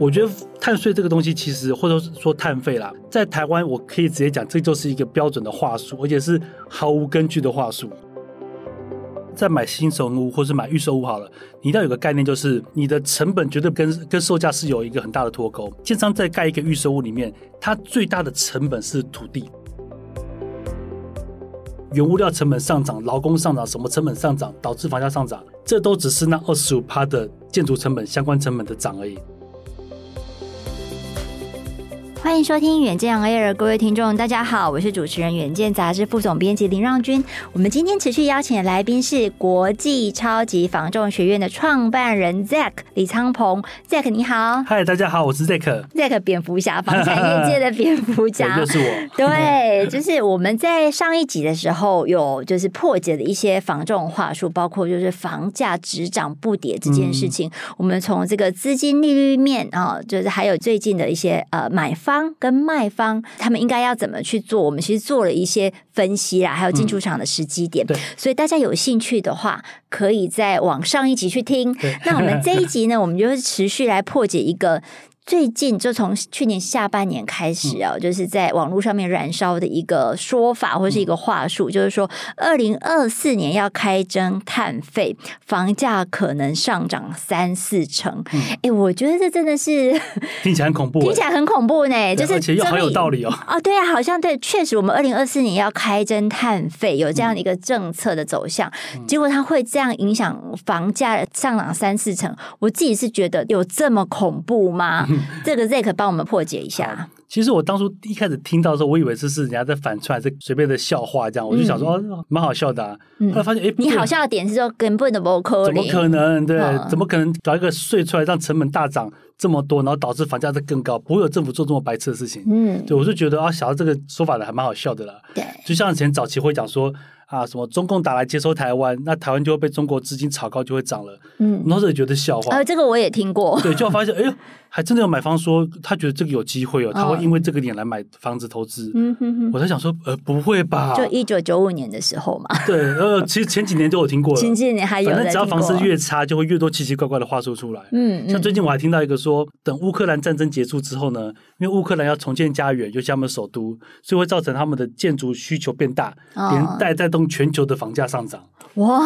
我觉得碳税这个东西，其实或者说碳费啦，在台湾我可以直接讲，这就是一个标准的话术，而且是毫无根据的话术。在买新成屋或是买预售屋好了，你一定要有个概念，就是你的成本绝对跟跟售价是有一个很大的脱钩。建商在盖一个预售屋里面，它最大的成本是土地。原物料成本上涨，劳工上涨，什么成本上涨，导致房价上涨，这都只是那二十五趴的建筑成本相关成本的涨而已。欢迎收听远见 Air，各位听众，大家好，我是主持人远见杂志副总编辑林让君。我们今天持续邀请的来宾是国际超级防重学院的创办人 Zack 李昌鹏。Zack 你好，嗨，大家好，我是 Zack。Zack 蝙蝠侠，房产业界的蝙蝠侠，就是我。对，就是我们在上一集的时候有就是破解了一些防重话术，包括就是房价只涨不跌这件事情。嗯、我们从这个资金利率面啊，就是还有最近的一些呃买方。方跟卖方，他们应该要怎么去做？我们其实做了一些分析啦，还有进出场的时机点。所以大家有兴趣的话，可以在往上一集去听。那我们这一集呢，我们就会持续来破解一个。最近就从去年下半年开始啊，就是在网络上面燃烧的一个说法或是一个话术，就是说二零二四年要开征碳费，房价可能上涨三四成。哎，我觉得这真的是 听起来很恐怖，听起来很恐怖呢。就是而且又很有道理哦。哦，对啊，好像对，确实我们二零二四年要开征碳费，有这样的一个政策的走向，结果它会这样影响房价上涨三四成。我自己是觉得有这么恐怖吗？这个 Zack 帮我们破解一下。其实我当初一开始听到的时候，我以为这是人家在反串，是随便的笑话这样，我就想说、嗯、哦，蛮好笑的、啊。后来发现，哎，你好笑的点是说根本的不可能，怎么可能？对，嗯、怎么可能搞一个税出来让成本大涨这么多，然后导致房价再更高？不会有政府做这么白痴的事情。嗯，对，我就觉得啊，想到这个说法的还蛮好笑的啦。对，就像以前早期会讲说。啊，什么中共打来接收台湾，那台湾就会被中国资金炒高，就会涨了。嗯，然后也觉得笑话。呃，这个我也听过。对，就发现，哎呦，还真的有买方说他觉得这个有机会哦，他会因为这个点来买房子投资。嗯哼哼。我在想说，呃，不会吧？就一九九五年的时候嘛。对，呃，其实前几年都有听过了。前几年还有。反正只要房市越差，就会越多奇奇怪怪的话术出来。嗯。像最近我还听到一个说，等乌克兰战争结束之后呢，因为乌克兰要重建家园，尤其他们首都，所以会造成他们的建筑需求变大，连带带动全球的房价。上涨哇！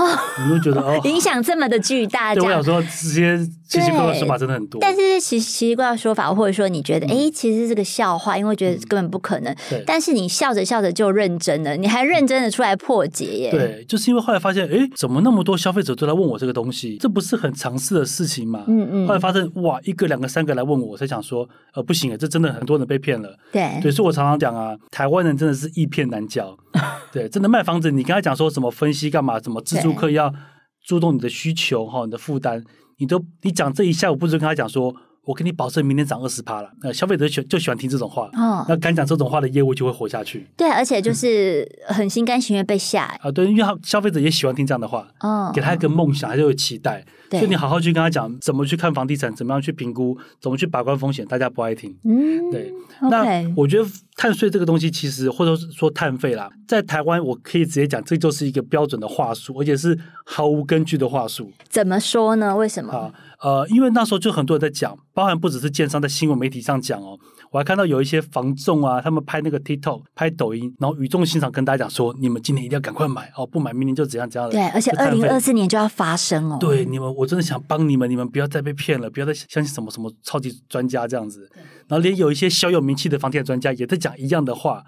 你会觉得哦，影响这么的巨大。对，我想说，这些奇奇怪怪的说法真的很多。但是奇奇奇怪的说法，或者说你觉得，哎、嗯，其实是个笑话，因为觉得根本不可能。对。但是你笑着笑着就认真了，你还认真的出来破解耶。对，就是因为后来发现，哎，怎么那么多消费者都来问我这个东西？这不是很常识的事情吗？嗯嗯。后来发现，哇，一个、两个、三个来问我，我才想说，呃，不行啊，这真的很多人被骗了。对。对，所以我常常讲啊，台湾人真的是易骗难教。对，真的卖房子，你跟他讲说什么分析干嘛？什么自住客要注重你的需求哈，你的负担，你都你讲这一下午，不是跟他讲说。我跟你保证，明天涨二十趴了。那消费者喜就喜欢听这种话，哦、那敢讲这种话的业务就会活下去。对，而且就是很心甘情愿被吓、欸。啊，对，因为他消费者也喜欢听这样的话，哦，给他一个梦想，他就有期待。对所以你好好去跟他讲，怎么去看房地产，怎么样去评估，怎么去把关风险，大家不爱听。嗯，对。那我觉得碳税这个东西，其实或者说碳费啦，在台湾我可以直接讲，这就是一个标准的话术，而且是毫无根据的话术。怎么说呢？为什么？啊呃，因为那时候就很多人在讲，包含不只是建商在新闻媒体上讲哦，我还看到有一些房仲啊，他们拍那个 TikTok、拍抖音，然后语重心长跟大家讲说，你们今年一定要赶快买哦，不买明年就怎样怎样的。对，而且二零二四年就要发生哦。对，你们我真的想帮你们，你们不要再被骗了，不要再相信什么什么超级专家这样子。然后连有一些小有名气的房地产专家也在讲一样的话。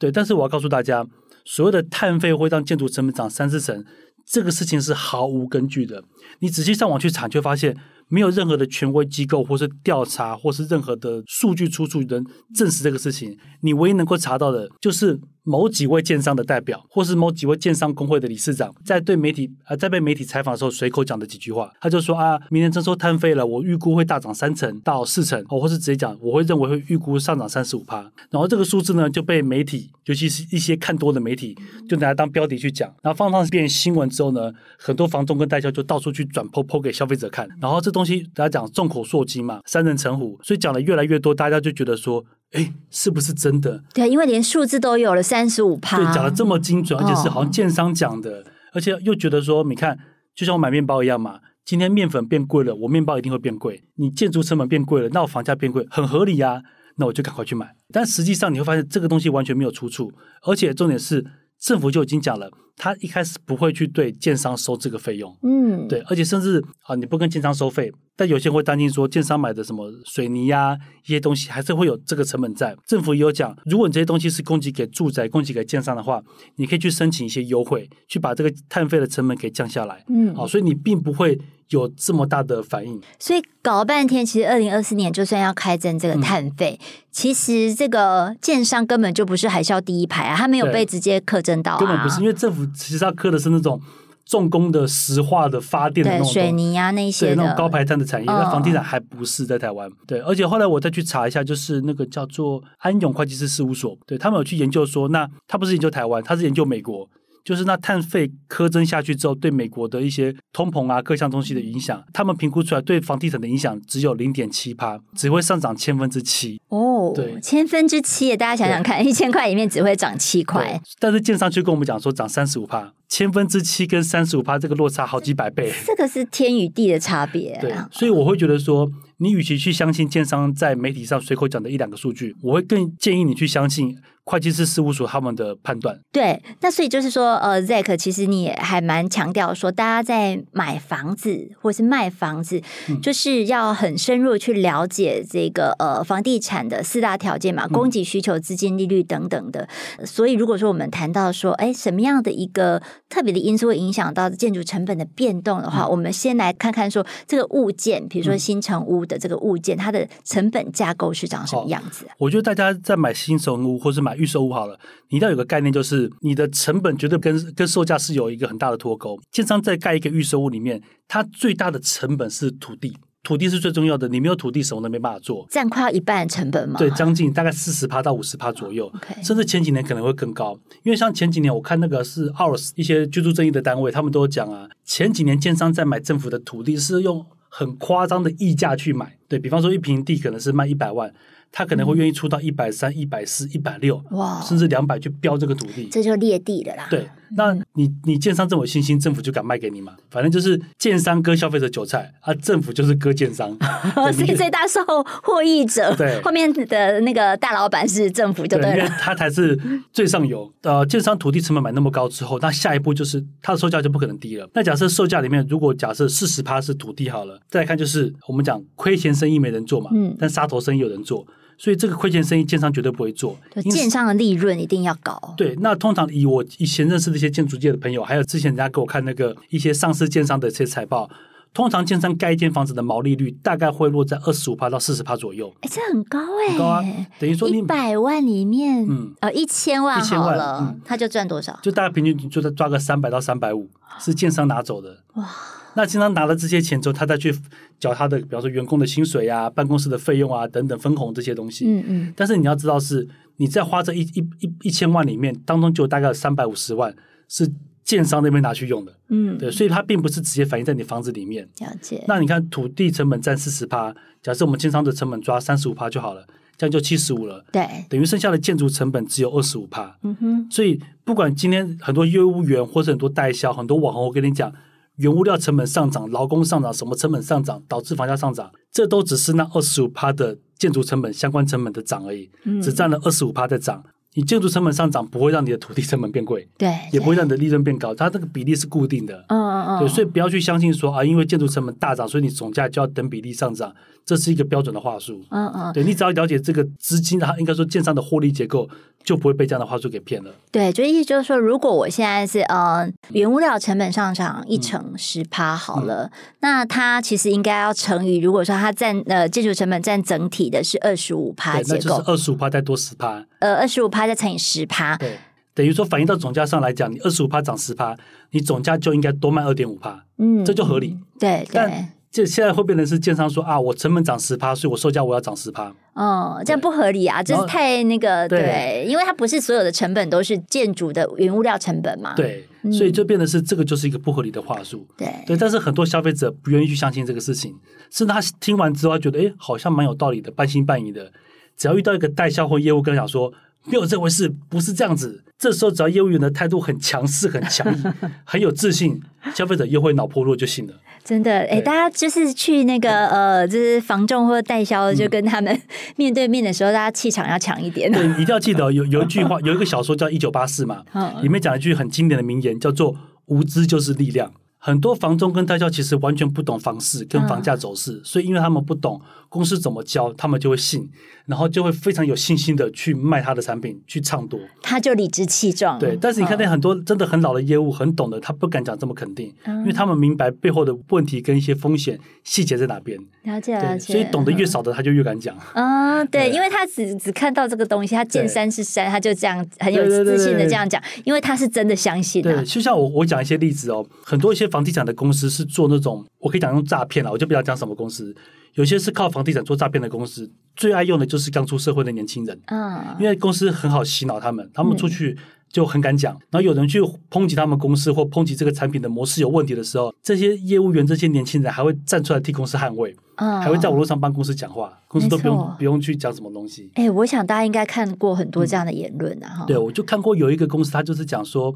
对，但是我要告诉大家，所谓的碳费会让建筑成本涨三四成，这个事情是毫无根据的。你仔细上网去查，就发现。没有任何的权威机构，或是调查，或是任何的数据出处能证实这个事情。你唯一能够查到的，就是某几位建商的代表，或是某几位建商工会的理事长，在对媒体啊，在被媒体采访的时候，随口讲的几句话。他就说啊，明年征收摊费了，我预估会大涨三成到四成，哦，或是直接讲，我会认为会预估上涨三十五趴。然后这个数字呢，就被媒体，尤其是一些看多的媒体，就拿来当标题去讲。然后放上变新闻之后呢，很多房东跟代销就到处去转 po po 给消费者看。然后这东西大家讲众口铄金嘛，三人成虎，所以讲的越来越多，大家就觉得说，哎，是不是真的？对，因为连数字都有了三十五趴，对，讲的这么精准，而且是好像建商讲的，哦、而且又觉得说，你看，就像我买面包一样嘛，今天面粉变贵了，我面包一定会变贵。你建筑成本变贵了，那我房价变贵，很合理呀、啊。那我就赶快去买。但实际上你会发现，这个东西完全没有出处，而且重点是。政府就已经讲了，他一开始不会去对建商收这个费用，嗯，对，而且甚至啊，你不跟建商收费，但有些人会担心说，建商买的什么水泥呀、啊、一些东西，还是会有这个成本在。政府也有讲，如果你这些东西是供给给住宅、供给给建商的话，你可以去申请一些优惠，去把这个碳费的成本给降下来，嗯，好，所以你并不会。有这么大的反应，所以搞了半天，其实二零二四年就算要开征这个碳费，嗯、其实这个建商根本就不是海啸第一排啊，他没有被直接课征到、啊，根本不是，因为政府其实它刻的是那种重工的石化的发电的那种水泥啊那些那种高排碳的产业，那、嗯、房地产还不是在台湾。对，而且后来我再去查一下，就是那个叫做安永会计师事务所，对他们有去研究说，那他不是研究台湾，他是研究美国。就是那碳费苛征下去之后，对美国的一些通膨啊各项东西的影响，他们评估出来对房地产的影响只有零点七趴，只会上涨千分之七。哦，对，千分之七，大家想想看，一千块里面只会涨七块。但是建商却跟我们讲说涨三十五趴，千分之七跟三十五趴这个落差好几百倍，这个是天与地的差别啊。对，所以我会觉得说。你与其去相信建商在媒体上随口讲的一两个数据，我会更建议你去相信会计师事务所他们的判断。对，那所以就是说，呃，Zack，其实你也还蛮强调说，大家在买房子或是卖房子，嗯、就是要很深入去了解这个呃房地产的四大条件嘛，供给、需求、资金、利率等等的。嗯、所以，如果说我们谈到说，哎，什么样的一个特别的因素会影响到建筑成本的变动的话，嗯、我们先来看看说这个物件，比如说新城屋。的这个物件，它的成本架构是长什么样子？我觉得大家在买新手屋或是买预售屋好了，你一定要有个概念，就是你的成本绝对跟跟售价是有一个很大的脱钩。建商在盖一个预售屋里面，它最大的成本是土地，土地是最重要的。你没有土地，什么都没办法做，占快要一半的成本吗？对，将近大概四十趴到五十趴左右，Okay. 甚至前几年可能会更高。因为像前几年我看那个是 OURS 一些居住正义的单位，他们都讲啊，前几年建商在买政府的土地是用。很夸张的溢价去买，对，比方说一平地可能是卖一百万。他可能会愿意出到一百三、一百四、一百六，哇，甚至两百去标这个土地，这就裂地了啦。对，那你你建商这么有信心，政府就敢卖给你吗？反正就是建商割消费者韭菜，啊，政府就是割建商，所以最大受获益者，对，后面的那个大老板是政府就对了，对，他才是最上游。呃，建商土地成本买那么高之后，那下一步就是它的售价就不可能低了。那假设售价里面，如果假设四十趴是土地好了，再来看就是我们讲亏钱生意没人做嘛，嗯，但杀头生意有人做。所以这个亏钱生意，建商绝对不会做。建商的利润一定要高。对，那通常以我以前认识的一些建筑界的朋友，还有之前人家给我看那个一些上市建商的这些财报，通常建商盖一间房子的毛利率大概会落在二十五趴到四十趴左右。哎，这很高哎、欸，很高啊！等于说你一百万里面，嗯，呃，一千万好了，嗯、他就赚多少？就大概平均就在抓个三百到三百五，是建商拿走的。哇！那经常拿了这些钱之后，他再去缴他的，比方说员工的薪水啊、办公室的费用啊等等分红这些东西。嗯嗯。但是你要知道是，是你在花这一一一一千万里面当中，就大概有三百五十万是建商那边拿去用的。嗯。对，所以它并不是直接反映在你房子里面。了解。那你看土地成本占四十趴，假设我们建商的成本抓三十五趴就好了，这样就七十五了。对。等于剩下的建筑成本只有二十五趴。嗯哼。所以不管今天很多业务员或者很多代销、很多网红，我跟你讲。原物料成本上涨，劳工上涨，什么成本上涨，导致房价上涨，这都只是那二十五趴的建筑成本相关成本的涨而已，嗯、只占了二十五趴在涨。你建筑成本上涨不会让你的土地成本变贵，对，也不会让你的利润变高，它这个比例是固定的。嗯嗯嗯，对，所以不要去相信说啊，因为建筑成本大涨，所以你总价就要等比例上涨，这是一个标准的话术。嗯嗯，对，你只要了解这个资金，它应该说建商的获利结构。就不会被这样的话术给骗了。对，就意思就是说，如果我现在是呃原物料成本上涨一成十趴好了，嗯、那它其实应该要乘以，如果说它占呃建筑成本占整体的是二十五趴，结构，那就是二十五趴再多十趴，呃二十五趴再乘以十趴，对，等于说反映到总价上来讲，你二十五趴涨十趴，你总价就应该多卖二点五趴，嗯，这就合理。对、嗯、对。对这现在会变成是建商说啊，我成本涨十趴，所以我售价我要涨十趴。哦，这样不合理啊，这是太那个对，对，因为它不是所有的成本都是建筑的原物料成本嘛。对，所以就变得是这个就是一个不合理的话术。对对，但是很多消费者不愿意去相信这个事情，甚至他听完之后他觉得哎，好像蛮有道理的，半信半疑的。只要遇到一个代销或业务跟他讲说没有这回事，不是这样子。这时候只要业务员的态度很强势、很强硬、很有自信，消费者又会脑破弱就行了。真的，哎，大家就是去那个呃，就是房仲或者代销，就跟他们 面对面的时候，大家气场要强一点。对，一定要记得有有一句话，有一个小说叫《一九八四》嘛，里面讲一句很经典的名言，叫做“无知就是力量”。很多房仲跟代销其实完全不懂房市跟房价走势，所以因为他们不懂公司怎么教，他们就会信。然后就会非常有信心的去卖他的产品，去唱多，他就理直气壮。对，但是你看那很多真的很老的业务，很懂的，他不敢讲这么肯定，因为他们明白背后的问题跟一些风险细节在哪边。了解了解。所以懂得越少的，他就越敢讲。嗯，对，因为他只只看到这个东西，他见山是山，他就这样很有自信的这样讲，因为他是真的相信。对，就像我我讲一些例子哦，很多一些房地产的公司是做那种，我可以讲用诈骗了，我就不要讲什么公司。有些是靠房地产做诈骗的公司，最爱用的就是刚出社会的年轻人。嗯，因为公司很好洗脑他们，他们出去就很敢讲。然后有人去抨击他们公司或抨击这个产品的模式有问题的时候，这些业务员、这些年轻人还会站出来替公司捍卫，嗯，还会在网络上帮公司讲话，公司都不用不用去讲什么东西。哎，我想大家应该看过很多这样的言论啊。对，我就看过有一个公司，他就是讲说。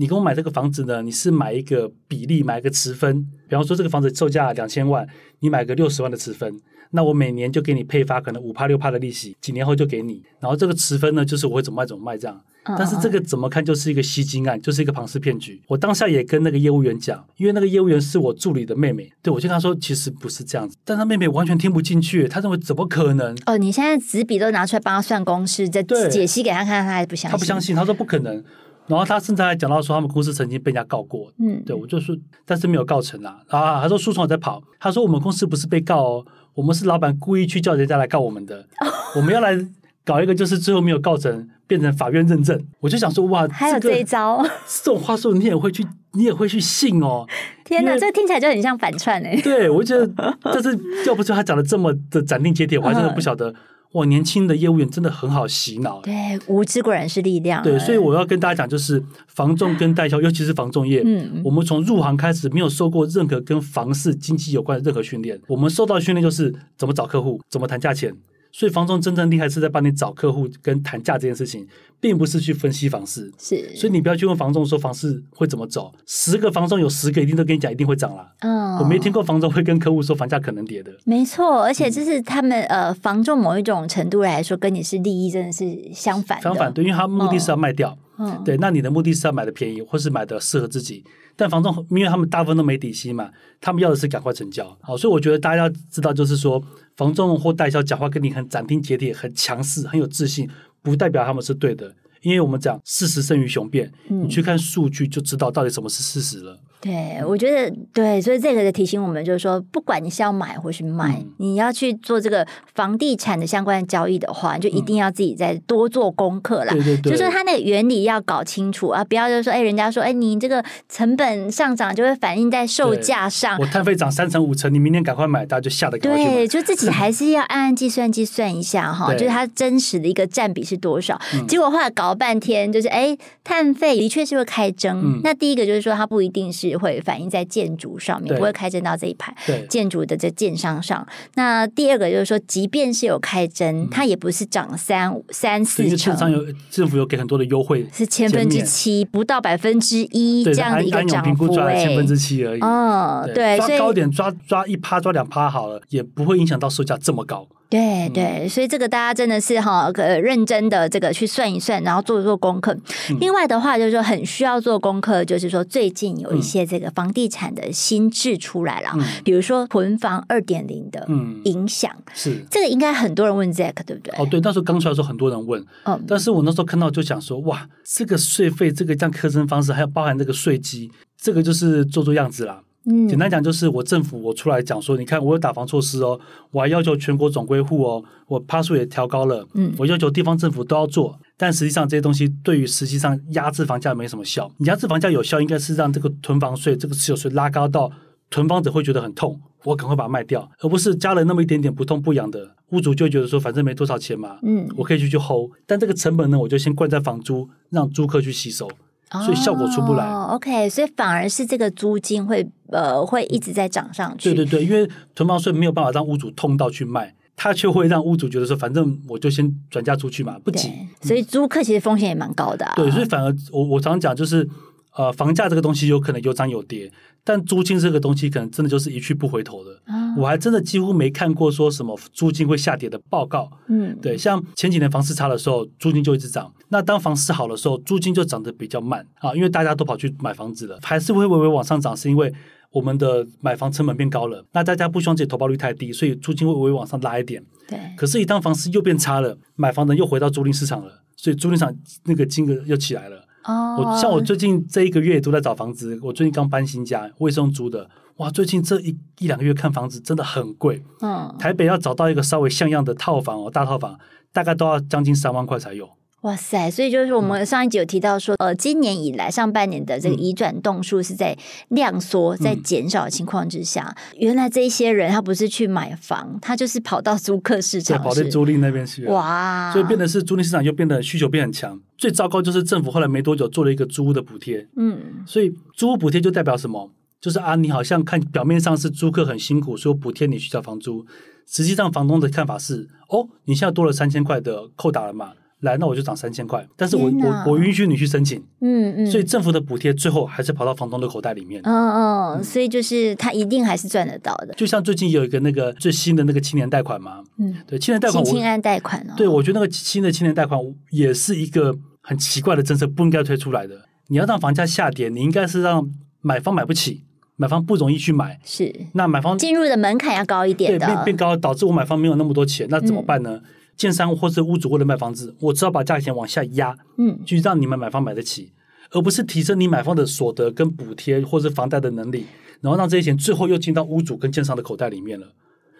你跟我买这个房子呢？你是买一个比例，买一个持分。比方说，这个房子售价两千万，你买个六十万的持分，那我每年就给你配发可能五趴六趴的利息，几年后就给你。然后这个持分呢，就是我会怎么卖怎么卖这样。但是这个怎么看就是一个吸金案，就是一个庞氏骗局。我当下也跟那个业务员讲，因为那个业务员是我助理的妹妹，对，我就跟他说，其实不是这样子。但他妹妹完全听不进去，他认为怎么可能？哦，你现在纸笔都拿出来帮他算公式，再解析给他看，他还不相信。他不相信，他说不可能。然后他甚至还讲到说，他们公司曾经被人家告过。嗯，对，我就说，但是没有告成啊。啊，他说诉讼在跑。他说我们公司不是被告哦，我们是老板故意去叫人家来告我们的。我们要来搞一个，就是最后没有告成，变成法院认证。我就想说，哇，还有这一招，这种话术你也会去，你也会去信哦。天哪，这听起来就很像反串哎。对，我觉得，但是要不是他讲的这么的斩钉截铁，我还真的不晓得。哇，年轻的业务员真的很好洗脑。对，无知果然是力量。对，所以我要跟大家讲，就是房仲跟代销，尤其是房仲业，嗯，我们从入行开始没有受过任何跟房市经济有关的任何训练，我们受到训练就是怎么找客户，怎么谈价钱。所以房仲真正厉害是在帮你找客户跟谈价这件事情，并不是去分析房市。是，所以你不要去问房仲说房市会怎么走，十个房仲有十个一定都跟你讲一定会涨啦。嗯，我没听过房仲会跟客户说房价可能跌的。没错，而且这是他们、嗯、呃房仲某一种程度来说，跟你是利益真的是相反的。相反，对，因为他目的是要卖掉。嗯，嗯对，那你的目的是要买的便宜，或是买的适合自己。但房仲，因为他们大部分都没底薪嘛，他们要的是赶快成交。好，所以我觉得大家要知道，就是说，房仲或代销讲话跟你很斩钉截铁、很强势、很有自信，不代表他们是对的。因为我们讲事实胜于雄辩，嗯，你去看数据就知道到底什么是事实了。对，我觉得对，所以这个的提醒我们就是说，不管你是要买或是卖，嗯、你要去做这个房地产的相关的交易的话，就一定要自己再多做功课啦。对对对，就是它那个原理要搞清楚啊，不要就是说，哎，人家说，哎，你这个成本上涨就会反映在售价上。我碳费涨三成五成，你明天赶快买，大家就吓得。对，就自己还是要按按计算计算一下哈，就是它真实的一个占比是多少。嗯、结果后来搞了半天，就是哎，碳费的确是会开征。嗯、那第一个就是说，它不一定是。会反映在建筑上面，不会开征到这一排建筑的这建商上。那第二个就是说，即便是有开征，它也不是涨三三四成。建商有政府有给很多的优惠，是千分之七，不到百分之一这样的一个涨幅，千分之七而已。哦，对，抓高点抓抓一趴抓两趴好了，也不会影响到售价这么高。对对，所以这个大家真的是哈，呃，认真的这个去算一算，然后做做功课。嗯、另外的话，就是说很需要做功课，就是说最近有一些这个房地产的新制出来了，嗯、比如说囤房二点零的影响，嗯、是这个应该很多人问 Zack 对不对？哦，对，那时候刚出来的时候很多人问，嗯，但是我那时候看到就想说，哇，这个税费这个这样课征方式，还有包含这个税基，这个就是做做样子啦。嗯，简单讲就是我政府我出来讲说，你看我有打房措施哦，我还要求全国总归户哦，我趴数也调高了，嗯，我要求地方政府都要做，但实际上这些东西对于实际上压制房价没什么效。你压制房价有效，应该是让这个囤房税这个持有税拉高到囤房者会觉得很痛，我赶快把它卖掉，而不是加了那么一点点不痛不痒的，屋主就会觉得说反正没多少钱嘛，嗯，我可以去去 hold，但这个成本呢，我就先灌在房租，让租客去吸收。所以效果出不来。哦，OK，所以反而是这个租金会呃会一直在涨上去。对对对，因为囤房税没有办法让屋主痛到去卖，他却会让屋主觉得说，反正我就先转嫁出去嘛，不急。所以租客其实风险也蛮高的、啊。对，所以反而我我常讲就是。呃，房价这个东西有可能有涨有跌，但租金这个东西可能真的就是一去不回头的。啊、我还真的几乎没看过说什么租金会下跌的报告。嗯，对，像前几年房市差的时候，租金就一直涨。那当房市好的时候，租金就涨得比较慢啊，因为大家都跑去买房子了，还是会微微往上涨，是因为我们的买房成本变高了。那大家不希望自己投保率太低，所以租金会微微往上拉一点。对。可是，一旦房市又变差了，买房人又回到租赁市场了，所以租赁场那个金额又起来了。哦，我像我最近这一个月都在找房子，我最近刚搬新家，我也是用租的。哇，最近这一一两个月看房子真的很贵。嗯，台北要找到一个稍微像样的套房哦，大套房大概都要将近三万块才有。哇塞！所以就是我们上一集有提到说，嗯、呃，今年以来上半年的这个移转栋数是在量缩、在减少的情况之下，嗯、原来这一些人他不是去买房，他就是跑到租客市场，跑到租赁那边去。哇！所以变得是租赁市场又变得需求变很强。最糟糕就是政府后来没多久做了一个租屋的补贴。嗯。所以租屋补贴就代表什么？就是啊，你好像看表面上是租客很辛苦，所以补贴你去交房租，实际上房东的看法是：哦，你现在多了三千块的扣打了嘛？来，那我就涨三千块，但是我我我允许你去申请，嗯嗯，所以政府的补贴最后还是跑到房东的口袋里面，嗯嗯，嗯。所以就是他一定还是赚得到的。就像最近有一个那个最新的那个青年贷款嘛，嗯，对，青年贷款，青安贷款哦，对，我觉得那个新的青年贷款也是一个很奇怪的政策，不应该推出来的。你要让房价下跌，你应该是让买方买不起，买方不容易去买，是。那买方进入的门槛要高一点的，对，变变高，导致我买方没有那么多钱，那怎么办呢？嗯建商或是屋主为了卖房子，我只要把价钱往下压，嗯，去让你们买方买得起，而不是提升你买方的所得跟补贴或是房贷的能力，然后让这些钱最后又进到屋主跟建商的口袋里面了。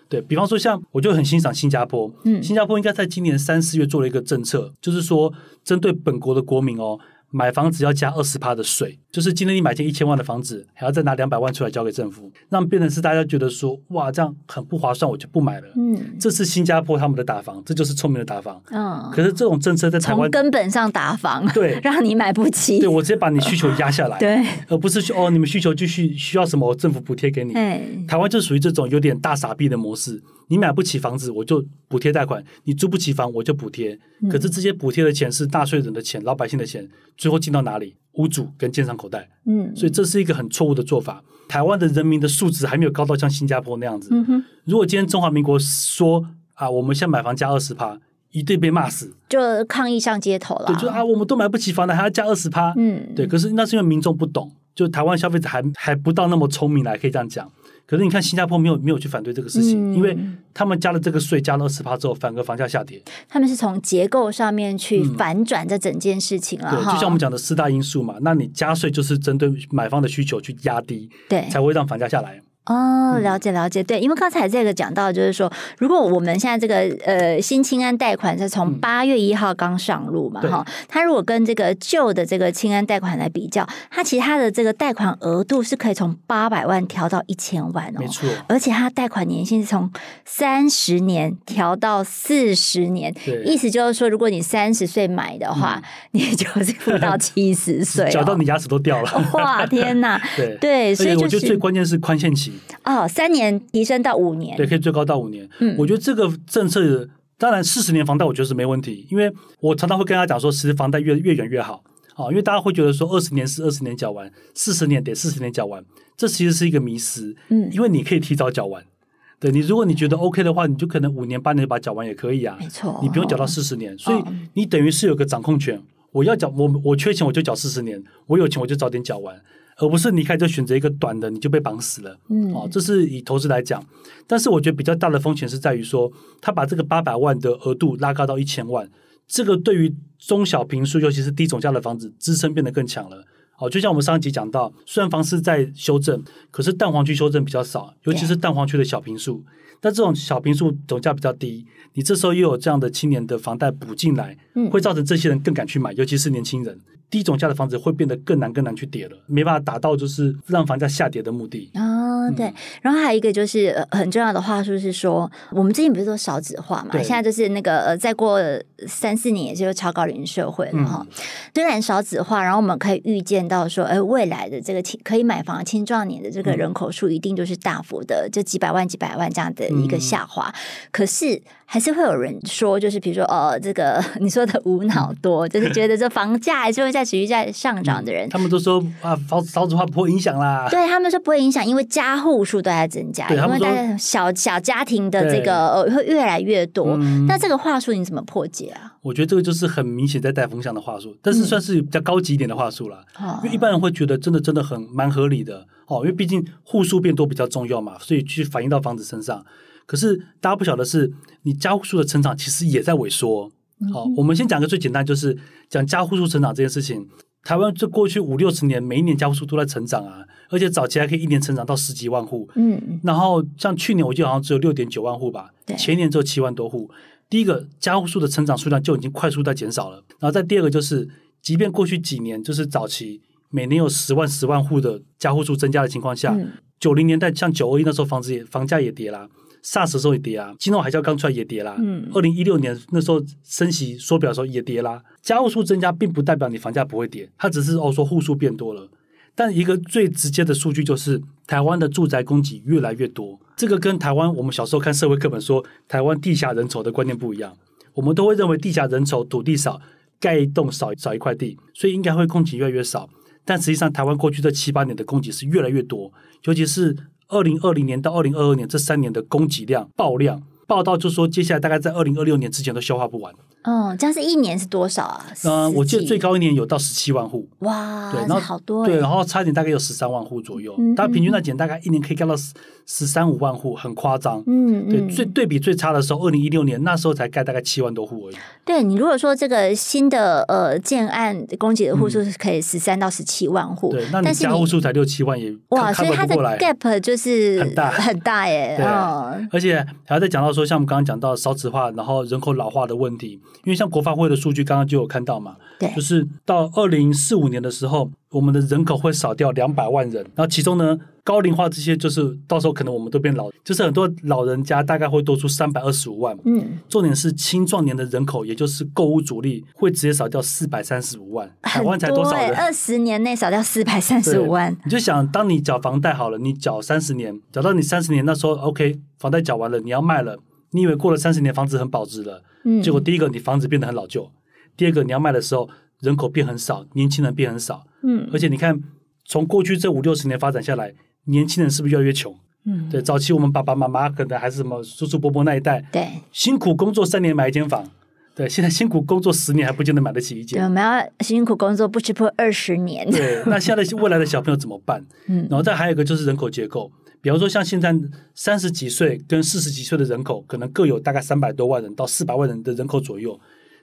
对，比方说，像我就很欣赏新加坡，嗯，新加坡应该在今年三四月做了一个政策，就是说针对本国的国民哦。买房子要加二十趴的税，就是今天你买间一千万的房子，还要再拿两百万出来交给政府，让变成是大家觉得说，哇，这样很不划算，我就不买了。嗯，这是新加坡他们的打房，这就是聪明的打房。嗯，可是这种政策在台湾根本上打房，对，让你买不起。对，我直接把你需求压下来，对，而不是说哦，你们需求继续需要什么，政府补贴给你。哎，台湾就属于这种有点大傻逼的模式。你买不起房子，我就补贴贷款；你租不起房，我就补贴。可是这些补贴的钱是纳税人的钱、老百姓的钱，最后进到哪里？屋主跟建商口袋。嗯，所以这是一个很错误的做法。台湾的人民的素质还没有高到像新加坡那样子。嗯，如果今天中华民国说啊，我们现在买房加二十趴，一定被骂死，就抗议上街头了。对，就啊，我们都买不起房了，还要加二十趴。嗯，对。可是那是因为民众不懂，就台湾消费者还还不到那么聪明来可以这样讲。可是你看，新加坡没有没有去反对这个事情，嗯、因为他们加了这个税，加了二十趴之后，反而房价下跌。他们是从结构上面去反转这整件事情了。对，就像我们讲的四大因素嘛，那你加税就是针对买方的需求去压低，对，才会让房价下来。哦，了解了解，对，因为刚才这个讲到，就是说，如果我们现在这个呃新青安贷款是从八月一号刚上路嘛，哈、嗯，它如果跟这个旧的这个青安贷款来比较，它其实它的这个贷款额度是可以从八百万调到一千万哦，没错，而且它贷款年限是从三十年调到四十年，意思就是说，如果你三十岁买的话，嗯、你就是付到七十岁，缴到你牙齿都掉了，哇，天哪，对对，所以、就是、我觉得最关键是宽限期。哦，三年提升到五年，对，可以最高到五年。嗯，我觉得这个政策，当然四十年房贷我觉得是没问题，因为我常常会跟他讲说，其实房贷越越远越好啊，因为大家会觉得说二十年是二十年缴完，四十年得四十年缴完，这其实是一个迷失。嗯，因为你可以提早缴完，对你，如果你觉得 OK 的话，你就可能五年八年就把它缴完也可以啊，没错，你不用缴到四十年，所以你等于是有个掌控权，我要缴，我我缺钱我就缴四十年，我有钱我就早点缴完。而不是你一开始就选择一个短的，你就被绑死了。嗯，哦，这是以投资来讲，但是我觉得比较大的风险是在于说，他把这个八百万的额度拉高到一千万，这个对于中小平数，尤其是低总价的房子，支撑变得更强了。哦，就像我们上一集讲到，虽然房市在修正，可是蛋黄区修正比较少，尤其是蛋黄区的小平数。但这种小平数总价比较低，你这时候又有这样的青年的房贷补进来，会造成这些人更敢去买，尤其是年轻人。低总价的房子会变得更难更难去跌了，没办法达到就是让房价下跌的目的。哦，对。然后还有一个就是、呃、很重要的话术是说，我们最近不是说少子化嘛？现在就是那个呃，再过三四年也就是超高龄社会了哈。嗯、虽然少子化，然后我们可以预见到说，哎、呃，未来的这个青可以买房青壮年的这个人口数一定就是大幅的，就几百万几百万这样的一个下滑。嗯、可是还是会有人说，就是比如说哦，这个 你说的无脑多，嗯、就是觉得这房价还是会在。持续在上涨的人，他们都说啊，少少子化不会影响啦。对，他们说不会影响，因为家户数都在增加，因为大家小小家庭的这个呃会越来越多。嗯、那这个话术你怎么破解啊？我觉得这个就是很明显在带风向的话术，但是算是比较高级一点的话术了。嗯、因为一般人会觉得真的真的很蛮合理的哦，因为毕竟户数变多比较重要嘛，所以去反映到房子身上。可是大家不晓得是，你家户数的成长其实也在萎缩。好，我们先讲个最简单，就是讲家户数成长这件事情。台湾这过去五六十年，每一年家户数都在成长啊，而且早期还可以一年成长到十几万户。嗯，然后像去年我记得好像只有六点九万户吧，前一年只有七万多户。第一个家户数的成长数量就已经快速在减少了，然后再第二个就是，即便过去几年就是早期每年有十万十万户的家户数增加的情况下，九零、嗯、年代像九二一那时候房子也房价也跌了。SARS 时候也跌啊，金融海啸刚出来也跌啦。嗯，二零一六年那时候升息缩表的时候也跌啦。家户数增加并不代表你房价不会跌，它只是哦说户数变多了。但一个最直接的数据就是台湾的住宅供给越来越多，这个跟台湾我们小时候看社会课本说台湾地下人稠的观念不一样。我们都会认为地下人稠，土地少，盖一栋少少一块地，所以应该会供给越来越少。但实际上台湾过去这七八年的供给是越来越多，尤其是。二零二零年到二零二二年这三年的供给量爆量，爆到就是说接下来大概在二零二六年之前都消化不完。哦，这样是一年是多少啊？嗯，我记得最高一年有到十七万户。哇，对，然后好多，对，然后差一点大概有十三万户左右。嗯，大概平均来讲，大概一年可以干到十十三五万户，很夸张。嗯，对，最对比最差的时候，二零一六年那时候才盖大概七万多户而已。对，你如果说这个新的呃建案供给的户数是可以十三到十七万户，对，那你家户数才六七万也哇，所以它的 gap 就是很大很大耶。对，而且还在讲到说，像我们刚刚讲到少子化，然后人口老化的问题，因为像国发会。的数据刚刚就有看到嘛，对，就是到二零四五年的时候，我们的人口会少掉两百万人，然后其中呢，高龄化这些就是到时候可能我们都变老，就是很多老人家大概会多出三百二十五万，嗯，重点是青壮年的人口，也就是购物主力会直接少掉四百三十五万，台湾才多少人？二十年内少掉四百三十五万，你就想，当你缴房贷好了，你缴三十年，缴到你三十年那时候，OK，房贷缴完了，你要卖了。你以为过了三十年房子很保值了，嗯，结果第一个你房子变得很老旧，第二个你要卖的时候人口变很少，年轻人变很少，嗯，而且你看从过去这五六十年发展下来，年轻人是不是越来越穷？嗯，对，早期我们爸爸妈妈可能还是什么叔叔伯伯那一代，对，辛苦工作三年买一间房，对，现在辛苦工作十年还不见得买得起一间，对，我们要辛苦工作不吃破二十年，对，那现在未来的小朋友怎么办？嗯，然后再还有一个就是人口结构。比方说，像现在三十几岁跟四十几岁的人口，可能各有大概三百多万人到四百万人的人口左右。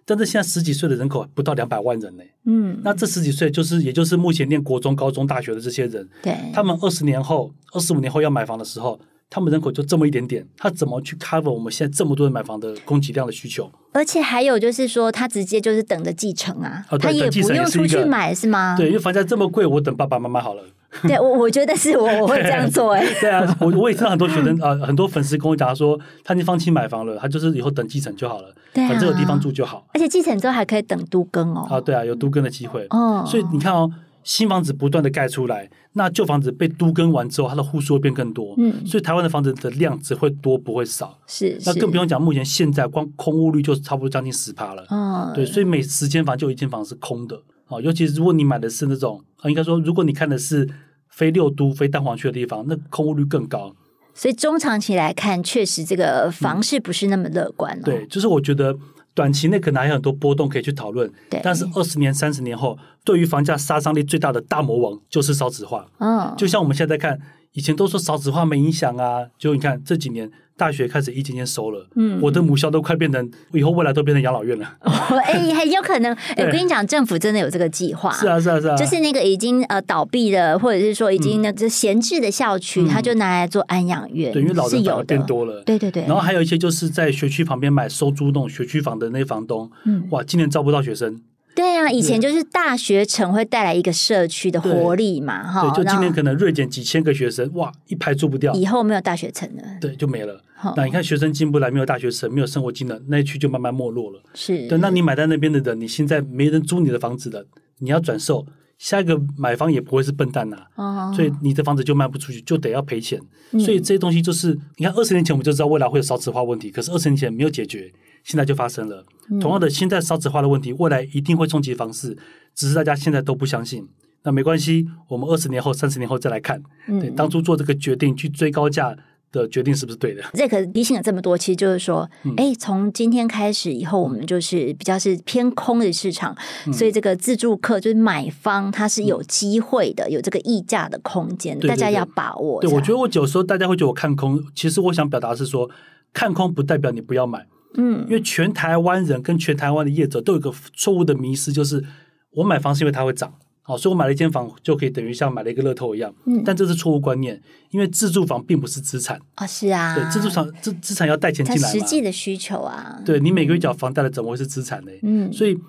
但是现在十几岁的人口不到两百万人呢。嗯，那这十几岁就是，也就是目前念国中、高中、大学的这些人，对，他们二十年后、二十五年后要买房的时候，他们人口就这么一点点，他怎么去 cover 我们现在这么多人买房的供给量的需求？而且还有就是说，他直接就是等着继承啊，哦、他也不用出去买是吗？对，因为房价这么贵，我等爸爸妈妈好了。对，我我觉得是我我会这样做哎。对啊，我我也知道很多学生啊、呃，很多粉丝跟我讲说，他已经放弃买房了，他就是以后等继承就好了，对啊，反正有地方住就好。而且继承之后还可以等都更哦。啊，对啊，有都更的机会。哦，所以你看哦，新房子不断的盖出来，那旧房子被都更完之后，它的户数会变更多。嗯，所以台湾的房子的量只会多不会少。是，那更不用讲，目前现在光空屋率就差不多将近十趴了。嗯，对，所以每十间房就有一间房是空的。哦，尤其是如果你买的是那种，应该说，如果你看的是。非六都、非蛋黄区的地方，那空屋率更高。所以中长期来看，确实这个房市不是那么乐观。对，就是我觉得短期内可能还有很多波动可以去讨论。但是二十年、三十年后，对于房价杀伤力最大的大魔王就是少子化。嗯，就像我们现在看，以前都说少子化没影响啊，就你看这几年。大学开始一间间收了，嗯，我的母校都快变成以后未来都变成养老院了。哎、欸，很有可能。我跟你讲，政府真的有这个计划。是啊，是啊，是啊。就是那个已经呃倒闭的，或者是说已经那个闲置的校区，他、嗯、就拿来做安养院。对，因为老人反而变多了。对对对。然后还有一些就是在学区旁边买收租那种学区房的那些房东，嗯，哇，今年招不到学生。对啊，以前就是大学城会带来一个社区的活力嘛，哈。对，就今年可能锐减几千个学生，哇，一排做不掉。以后没有大学城了，对，就没了。那你看学生进不来，没有大学城，没有生活机能，那一区就慢慢没落了。是对，那你买在那边的人，你现在没人租你的房子了，你要转售。下一个买方也不会是笨蛋呐、啊，所以你的房子就卖不出去，就得要赔钱。所以这些东西就是，你看二十年前我们就知道未来会有少子化问题，可是二十年前没有解决，现在就发生了。同样的，现在少子化的问题，未来一定会冲击房市，只是大家现在都不相信。那没关系，我们二十年后、三十年后再来看。对，当初做这个决定去追高价。的决定是不是对的？这可提醒了这么多，其实就是说，哎、嗯，从今天开始以后，我们就是比较是偏空的市场，嗯、所以这个自助客就是买方，它是有机会的，嗯、有这个溢价的空间，对对对，大家要把握。对，我觉得我有时候大家会觉得我看空，其实我想表达是说，看空不代表你不要买，嗯，因为全台湾人跟全台湾的业者都有一个错误的迷失，就是我买房是因为它会涨。好，所以我买了一间房，就可以等于像买了一个乐透一样。嗯，但这是错误观念，因为自住房并不是资产啊、哦。是啊，对，自住房资资产要带钱进来嘛。实际的需求啊，对你每个月缴房贷的怎么会是资产呢？嗯，所以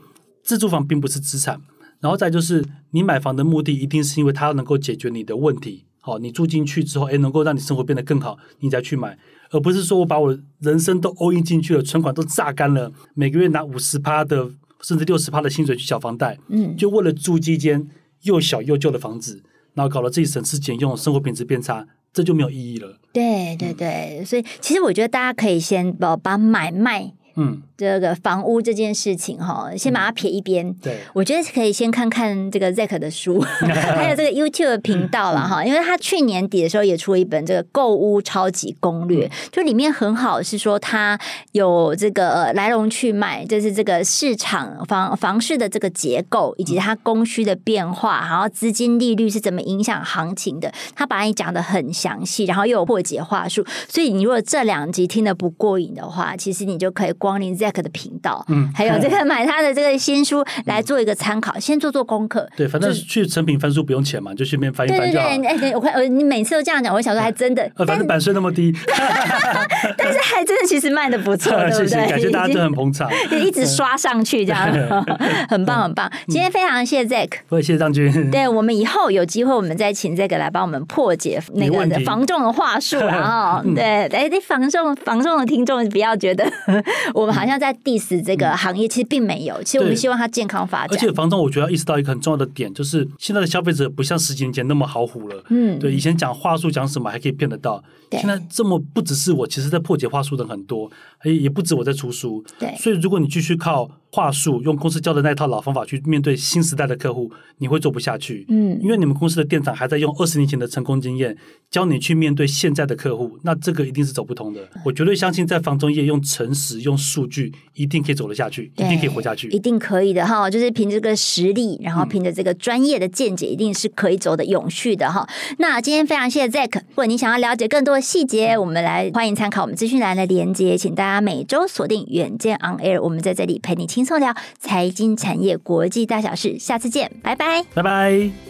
自住房并不是资产。然后再就是，你买房的目的一定是因为它能够解决你的问题。好，你住进去之后，哎，能够让你生活变得更好，你再去买，而不是说我把我人生都 all in 进去了，存款都榨干了，每个月拿五十趴的。甚至六十趴的薪水去缴房贷，嗯，就为了租一间又小又旧的房子，然后搞得自己省吃俭用，生活品质变差，这就没有意义了。对对对，所以其实我觉得大家可以先把把买卖。嗯，这个房屋这件事情哈，先把它撇一边。对，我觉得可以先看看这个 Zack 的书，还有这个 YouTube 频道了哈，因为他去年底的时候也出了一本这个购物超级攻略，就里面很好是说他有这个来龙去脉，就是这个市场房房市的这个结构，以及它供需的变化，然后资金利率是怎么影响行情的，他把你讲的很详细，然后又有破解话术，所以你如果这两集听得不过瘾的话，其实你就可以。光临 Zack 的频道，嗯，还有这个买他的这个新书来做一个参考，嗯、先做做功课。对，反正去成品翻书不用钱嘛，就顺便翻一翻。对对对，哎，对我看，呃，你每次都这样讲，我想说还真的，呃、反正版税那么低，但是还真的其实卖的不错，对不对？谢谢，感谢大家，真的很捧场，就一直刷上去这样，很棒很棒。今天非常谢谢 Zack，谢谢张军。对，我们以后有机会，我们再请 Zack 来帮我们破解那个的房仲的话术啊。对，哎，这房仲房仲的听众不要觉得我们好像在 diss 这个行业其实并没有，其实我们希望它健康发展。而且房东，我觉得要意识到一个很重要的点，就是现在的消费者不像十几年前那么好唬了。嗯，对，以前讲话术讲什么还可以骗得到，现在这么不只是我，其实在破解话术的很多，也也不止我在出书。对，所以如果你继续靠话术，用公司教的那套老方法去面对新时代的客户，你会做不下去。嗯，因为你们公司的店长还在用二十年前的成功经验教你去面对现在的客户，那这个一定是走不通的。我绝对相信，在房中业用诚实、用数据，一定可以走得下去，一定可以活下去，一定可以的哈。就是凭这个实力，然后凭着这个专业的见解，一定是可以走得永续的哈。那今天非常谢谢 Zack，如果你想要了解更多细节，我们来欢迎参考我们资讯栏的连接，请大家每周锁定远见 On Air，我们在这里陪你轻松聊财经产业国际大小事，下次见，拜拜，拜拜。